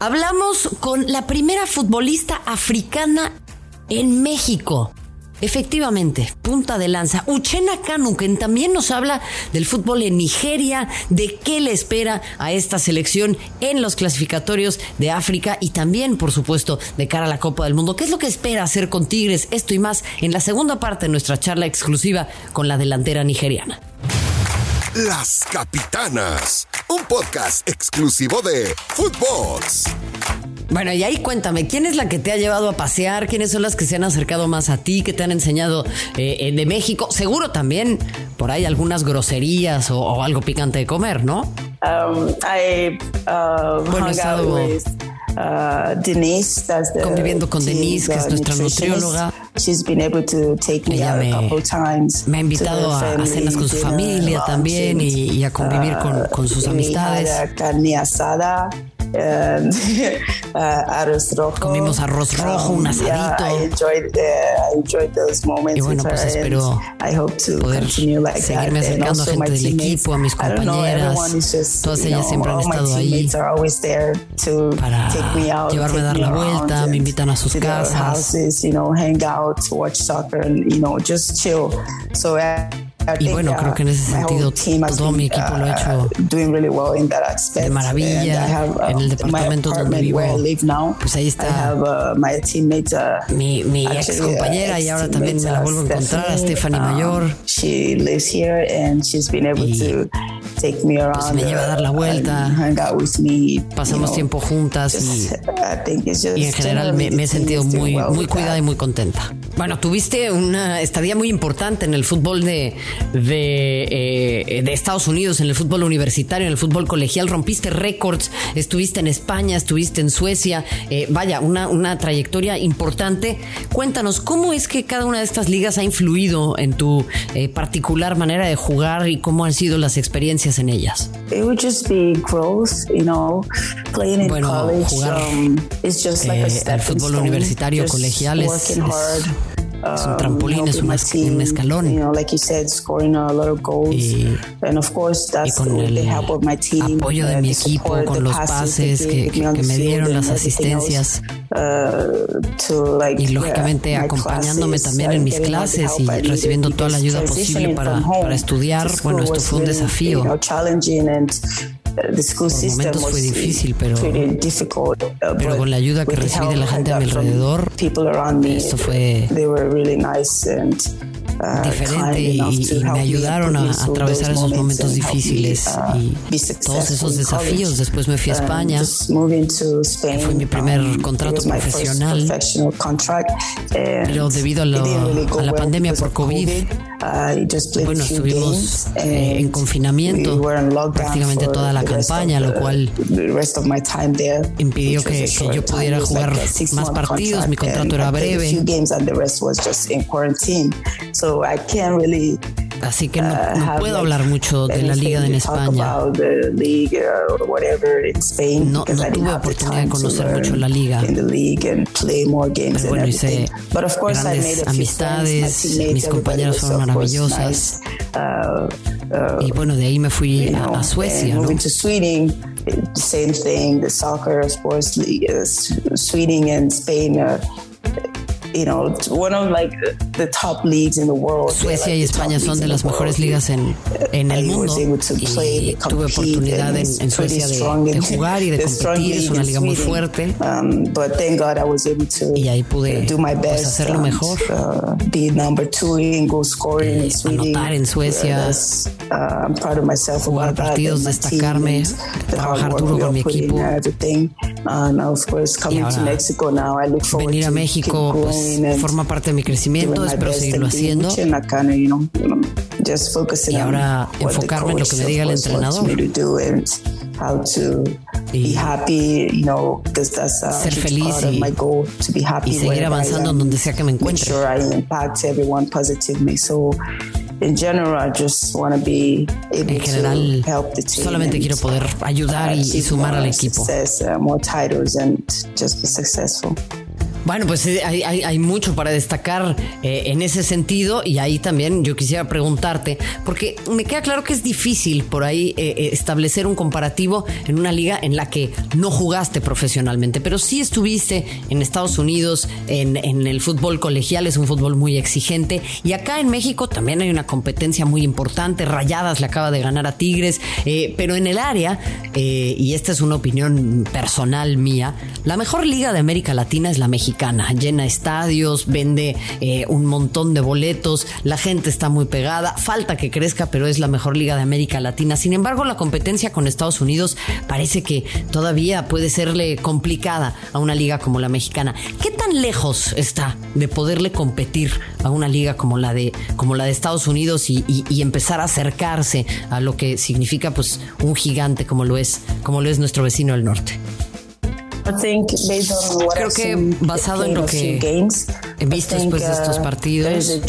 Hablamos con la primera futbolista africana en México. Efectivamente, punta de lanza. Uchena Kanu, quien también nos habla del fútbol en Nigeria, de qué le espera a esta selección en los clasificatorios de África y también, por supuesto, de cara a la Copa del Mundo. ¿Qué es lo que espera hacer con Tigres? Esto y más en la segunda parte de nuestra charla exclusiva con la delantera nigeriana. Las Capitanas, un podcast exclusivo de Footbox. Bueno, y ahí cuéntame, ¿quién es la que te ha llevado a pasear? ¿Quiénes son las que se han acercado más a ti, que te han enseñado eh, de México? Seguro también por ahí algunas groserías o, algo picante de comer, ¿no? Um, I, uh, bueno, uh, Denise, conviviendo con Denise, que es nuestra nutrióloga. She's been able to take me, Ella me, a couple times me ha invitado a, cenas con su familia también y, y, a convivir con, con sus amistades. Carne asada and uh, arroz rojo. Comimos arroz rojo, un asadito. Yeah, I enjoyed, uh, I enjoyed those moments y bueno, pues espero I hope to poder continue like seguirme acercando a gente del equipo, a mis compañeras. Just, Todas ellas know, siempre han estado ahí para llevarme a dar la vuelta, me invitan a sus casas. Houses, you know, hang out, watch soccer, and you know, just chill. So. Uh, y bueno, creo que en ese sentido todo mi equipo lo ha hecho uh, de maravilla. Uh, en el departamento donde vivo, pues ahí está uh, mi, mi ex compañera y ahora también me la vuelvo a encontrar, a Stephanie Mayor. Um, y pues me lleva a dar la vuelta. Pasamos tiempo juntas y, y en general me, me, he sentido muy, muy cuidada y muy contenta. Bueno, tuviste una estadía muy importante en el fútbol de, de, eh, de Estados Unidos, en el fútbol universitario, en el fútbol colegial, rompiste récords, estuviste en España, estuviste en Suecia, eh, vaya, una, una trayectoria importante. Cuéntanos, ¿cómo es que cada una de estas ligas ha influido en tu eh, particular manera de jugar y cómo han sido las experiencias en ellas? It would just be growth, you know, playing in bueno, college jugar um, just like a el fútbol universitario colegial es, es es un trampolín, es un, un escalón. You know, like you said, scoring a lot of goals. Y, and of course, that's y con el the help of my team, apoyo de uh, mi equipo, con los pases que, que, que me dieron, las asistencias. Uh, y lógicamente acompañándome también en mis clases y recibiendo toda la ayuda posible para, para estudiar. Bueno, esto fue un desafío. Por momentos fue difícil, pero, pero con la ayuda que recibí de la gente a mi alrededor, esto fue diferente y, y, me ayudaron a, a atravesar esos momentos difíciles y todos esos desafíos. Después me fui a España, que fue mi primer contrato profesional, pero debido a, lo, a la pandemia por COVID, bueno, estuvimos eh, en confinamiento prácticamente toda la campaña, lo cual impidió que, que yo pudiera jugar más partidos. Mi contrato era breve. Así que no, Uh, no puedo hablar mucho de la liga en España. No, no tuve oportunidad de conocer mucho la liga. Pero bueno, hice grandes amistades, mis compañeras fueron maravillosas. Y bueno, de ahí me fui a, a Suecia, ¿no? Same thing, the soccer sports league, Sweden and Spain. Uh, you know, one of like the top leagues in the world. Suecia y España son de las mejores ligas en, en el mundo y tuve oportunidad en, en Suecia de, de, jugar y de competir. Es una liga muy fuerte. Um, but thank God I was able to y ahí pude do my best, pues, hacerlo mejor. Uh, be number two in goal scoring eh, in Sweden. Anotar en Suecia. Uh, I'm proud of myself jugar partidos, destacarme, trabajar duro con mi equipo. And of course, coming to Mexico now, I look forward venir a México pues, forma parte de mi crecimiento, espero seguirlo haciendo. Y ahora enfocarme en lo que me diga el entrenador. Y ser feliz y, y seguir avanzando en donde sea que me encuentre. En general, solamente quiero poder ayudar y, y sumar al equipo. Bueno, pues eh, hay, mucho para destacar eh, en ese sentido. Y ahí también yo quisiera preguntarte, porque me queda claro que es difícil por ahí eh, establecer un comparativo en una liga en la que no jugaste profesionalmente, pero sí estuviste en Estados Unidos, en, el fútbol colegial, es un fútbol muy exigente. Y acá en México también hay una competencia muy importante, Rayadas le acaba de ganar a Tigres, pero en el área, y esta es una opinión personal mía, la mejor liga de América Latina es la llena estadios, vende eh, un montón de boletos, la gente está muy pegada, falta que crezca, pero es la mejor liga de América Latina. Sin embargo, la competencia con Estados Unidos parece que todavía puede serle complicada a una liga como la mexicana. ¿Qué tan lejos está de poderle competir a una liga como la de, como la de Estados Unidos y, y empezar a acercarse a lo que significa pues un gigante como lo es, como lo es nuestro vecino del norte? Creo que basado en lo que he visto después de estos uh, partidos,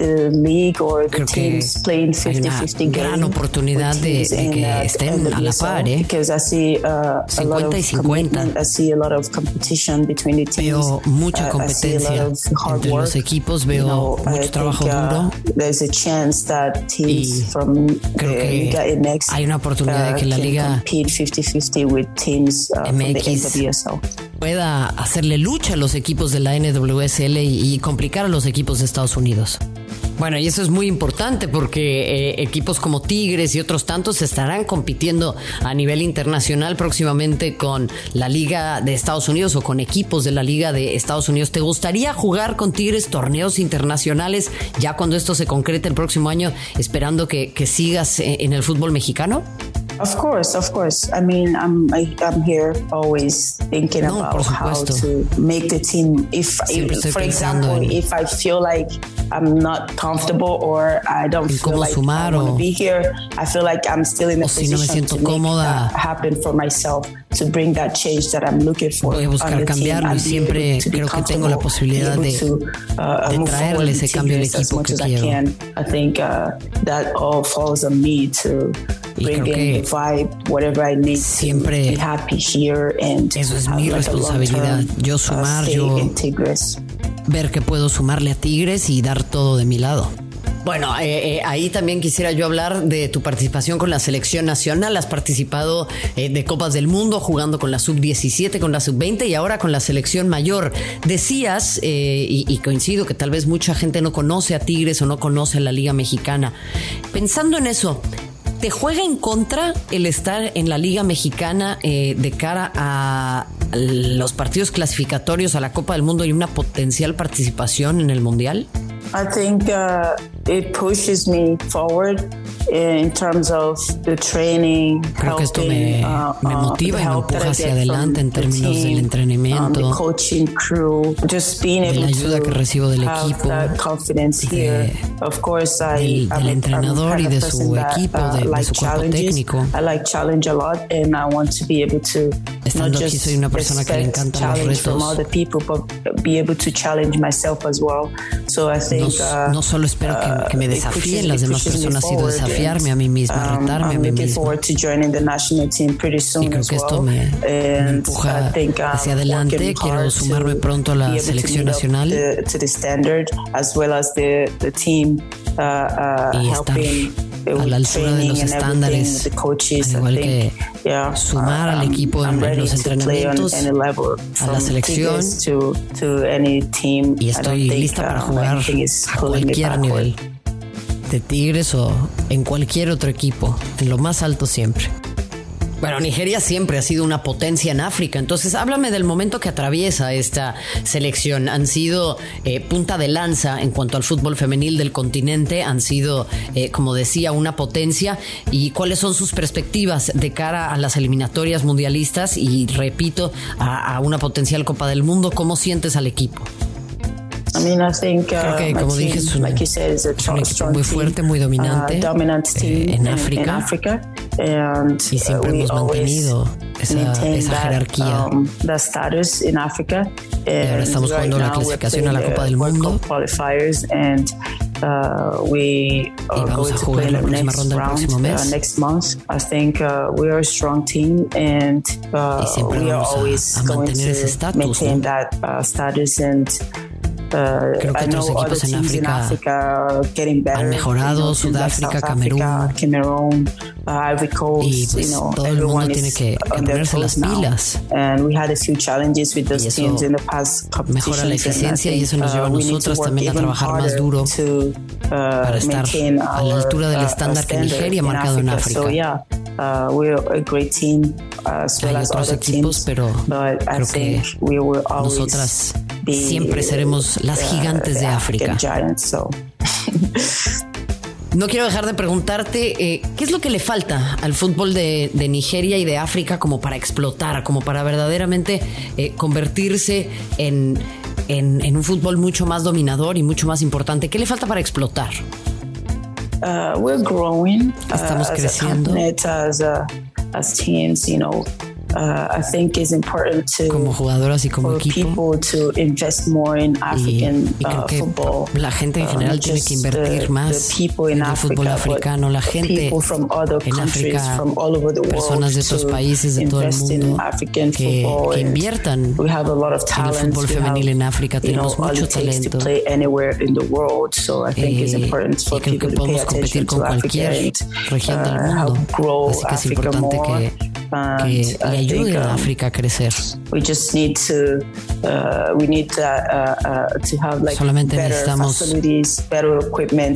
the league or the Creo teams playing 50-50 gran oportunidad de, de que estén a la par, ¿eh? Because I see uh, 50 y 50. I see a lot of competition between the teams. Veo mucha uh, competencia entre los equipos, veo mucho trabajo uh, duro. There's a chance that teams from creo que hay una oportunidad de que la liga compete 50-50 with teams MX from the NWSL pueda hacerle lucha a los equipos de la NWSL y, complicar a los equipos de Estados Unidos. Bueno, y eso es muy importante porque eh, equipos como Tigres y otros tantos estarán compitiendo a nivel internacional próximamente con la Liga de Estados Unidos o con equipos de la Liga de Estados Unidos. ¿Te gustaría jugar con Tigres torneos internacionales ya cuando esto se concrete el próximo año, esperando que, que sigas eh, en el fútbol mexicano? Of course, of course. I mean, I'm I, am i am here always thinking no, about how to make the team. If, if for example, if I feel like I'm not comfortable or I don't feel like I want to be here, I feel like I'm still in a position no to make that happen for myself. To bring that change that I'm looking for Voy a buscar cambiarlo y siempre creo que tengo la posibilidad de, to, uh, de traerle ese cambio al equipo que quiero. I, I think uh, that all falls on me to bring in the vibe, whatever I need siempre to be happy here and eso es mi responsabilidad. Yo uh, sumar, yo ver que puedo sumarle a Tigres y dar todo de mi lado. Bueno, eh, eh, ahí también quisiera yo hablar de tu participación con la selección nacional. Has participado eh, de Copas del Mundo jugando con la sub-17, con la sub-20 y ahora con la selección mayor. Decías, y, y, coincido que tal vez mucha gente no conoce a Tigres o no conoce a la Liga Mexicana. Pensando en eso, ¿Te juega en contra el estar en la Liga Mexicana eh, de cara a los partidos clasificatorios a la Copa del Mundo y una potencial participación en el Mundial? I think uh, it pushes me forward in terms of the training. Creo que esto me, uh, me uh, motiva y me empuja hacia adelante en términos del entrenamiento, um, coaching crew, just being de la ayuda que recibo del equipo, de, of course, I, del, del entrenador y de su equipo, de, de su cuerpo técnico. I like challenge a lot and I want to be able to Estando aquí soy una persona que le encanta los retos. No, no solo espero que, que me uh, desafíen las demás personas, sino desafiarme a mí misma, um, retarme a mí misma. Y creo que esto me, me empuja hacia adelante. Quiero sumarme pronto a la selección nacional. Y estar a la altura de los estándares, al igual que sumar al um, equipo en, los entrenamientos, a la selección. Y estoy lista para jugar a cualquier nivel, de Tigres o en cualquier otro equipo, en lo más alto siempre. Bueno, Nigeria siempre ha sido una potencia en África, entonces háblame del momento que atraviesa esta selección. Han sido eh, punta de lanza en cuanto al fútbol femenil del continente, han sido, eh, como decía, una potencia. ¿Y cuáles son sus perspectivas de cara a las eliminatorias mundialistas y, repito, a, una potencial Copa del Mundo? ¿Cómo sientes al equipo? Creo que, como dije, es un, equipo muy fuerte, muy dominante uh, eh, en África y siempre hemos mantenido esa, esa jerarquía. Um, y ahora estamos jugando la clasificación a la Copa del Mundo. Uh, we are going to play the next round uh, next month. I think uh, we are a strong team and uh, we are always going to maintain that uh, status and Uh, Creo que otros equipos en África, han mejorado, Sudáfrica, Camerún, uh, y pues todo el mundo tiene que, ponerse las pilas. y eso mejora la eficiencia y eso nos lleva a nosotros también a trabajar más duro uh, para estar a la altura del estándar que Nigeria ha marcado en África. Hay otros equipos, pero creo que nosotras siempre seremos las gigantes de África. No quiero dejar de preguntarte, eh, ¿qué es lo que le falta al fútbol de, Nigeria y de África como para explotar, como para verdaderamente eh, convertirse en, en, un fútbol mucho más dominador y mucho más importante? ¿Qué le falta para explotar? Uh, we're growing, uh, Estamos creciendo. As, as teams, you know, uh, I think is important to como jugadoras y como equipo. to invest more in African y, y creo uh, que football. la gente en um, general tiene que invertir the, más en el fútbol africano. La gente en África personas de otros países de todo el mundo que, que inviertan en el fútbol femenil en África. tenemos mucho talento. so I think y creo que podemos competir con cualquier región del uh, mundo. así que es importante que que le ayude a África a crecer. Solamente necesitamos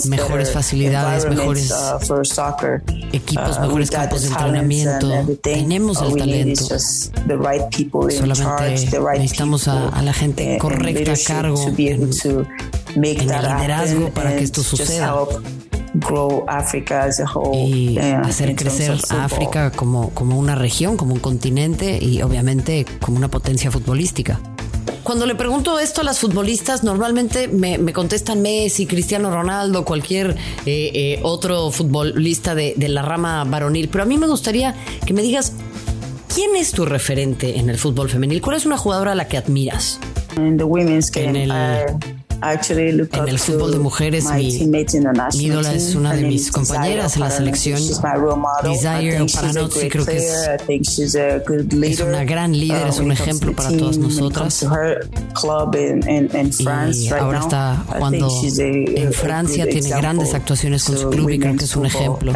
mejores facilidades, mejores uh, equipos, uh, mejores campos de entrenamiento. Tenemos el talento. The right people Solamente necesitamos a, a, la gente correcta a cargo en, en el liderazgo para que esto suceda grow Africa as a whole. Y hacer crecer a África como, como una región, como un continente y obviamente como una potencia futbolística. Cuando le pregunto esto a las futbolistas, normalmente me, me contestan Messi, Cristiano Ronaldo, cualquier eh, eh, otro futbolista de, de la rama varonil. Pero a mí me gustaría que me digas, ¿quién es tu referente en el fútbol femenil? ¿Cuál es una jugadora a la que admiras? En the women's game, en el, uh, en el fútbol de mujeres, mi, mi ídola es una de mis compañeras en la selección. Desire Paranozzi creo que es, es una gran líder, es un ejemplo para todas nosotras. Y ahora está jugando en Francia, tiene grandes actuaciones con su club y creo que es un ejemplo.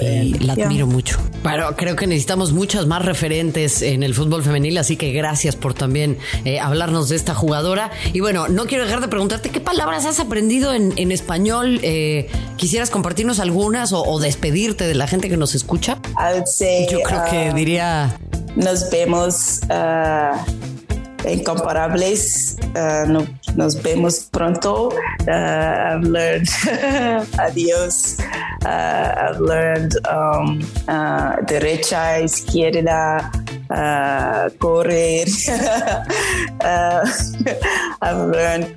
Y la admiro mucho. Pero creo que necesitamos muchas más referentes en el fútbol femenil, así que gracias por también eh, hablarnos de esta jugadora. Y bueno, no quiero dejar de preguntarte qué palabras has aprendido en, en español. Eh, ¿Quisieras compartirnos algunas o, despedirte de la gente que nos escucha? Yo creo que um, diría... Nos vemos uh, incomparables. Uh, nos vemos pronto. Uh, I've learned adiós. I've learned um, derecha, izquierda. Uh, correr. uh, I've learned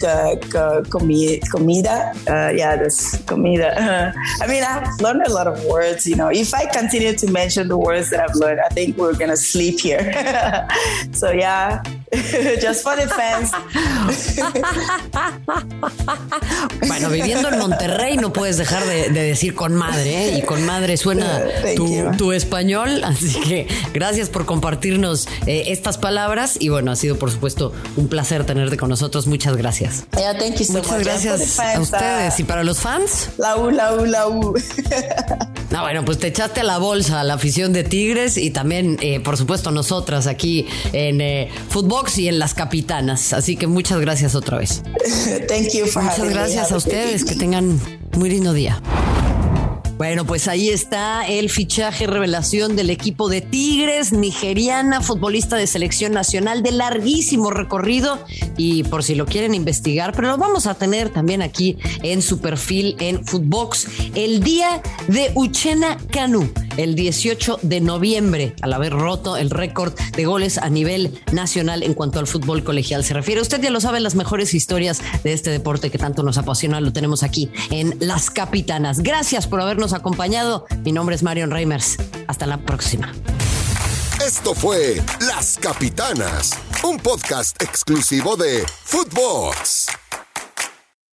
comi- comida. Uh, yeah, this comida. I mean, I've learned a lot of words. You know, if I continue to mention the words that I've learned, I think we're gonna sleep here. so yeah, just for the fans. bueno, viviendo en Monterrey no puedes dejar de, de decir con madre, ¿eh? y con madre suena tu, tu, español, así que gracias por compartirnos eh, estas palabras y bueno, ha sido por supuesto un placer tenerte con nosotros. Muchas gracias. Muchas gracias a ustedes. ¿Y para los fans? La U, la U, la U. no, bueno, pues te echaste a la bolsa la afición de Tigres y también, eh, por supuesto, nosotras aquí en eh, Y en Las Capitanas. Así que muchas gracias otra vez. Thank you for muchas gracias a ustedes. Que tengan muy lindo día. Bueno, pues ahí está el fichaje revelación del equipo de Tigres, nigeriana, futbolista de selección nacional de larguísimo recorrido y por si lo quieren investigar, pero lo vamos a tener también aquí en su perfil en Footbox, el día de Uchena Canu, el 18 de noviembre, al haber roto el récord de goles a nivel nacional en cuanto al fútbol colegial se refiere. Usted ya lo sabe, las mejores historias de este deporte que tanto nos apasiona lo tenemos aquí en Las Capitanas. Gracias por habernos acompañado. Mi nombre es Marion Reimers. Hasta la próxima. Esto fue Las Capitanas, un podcast exclusivo de Footbox.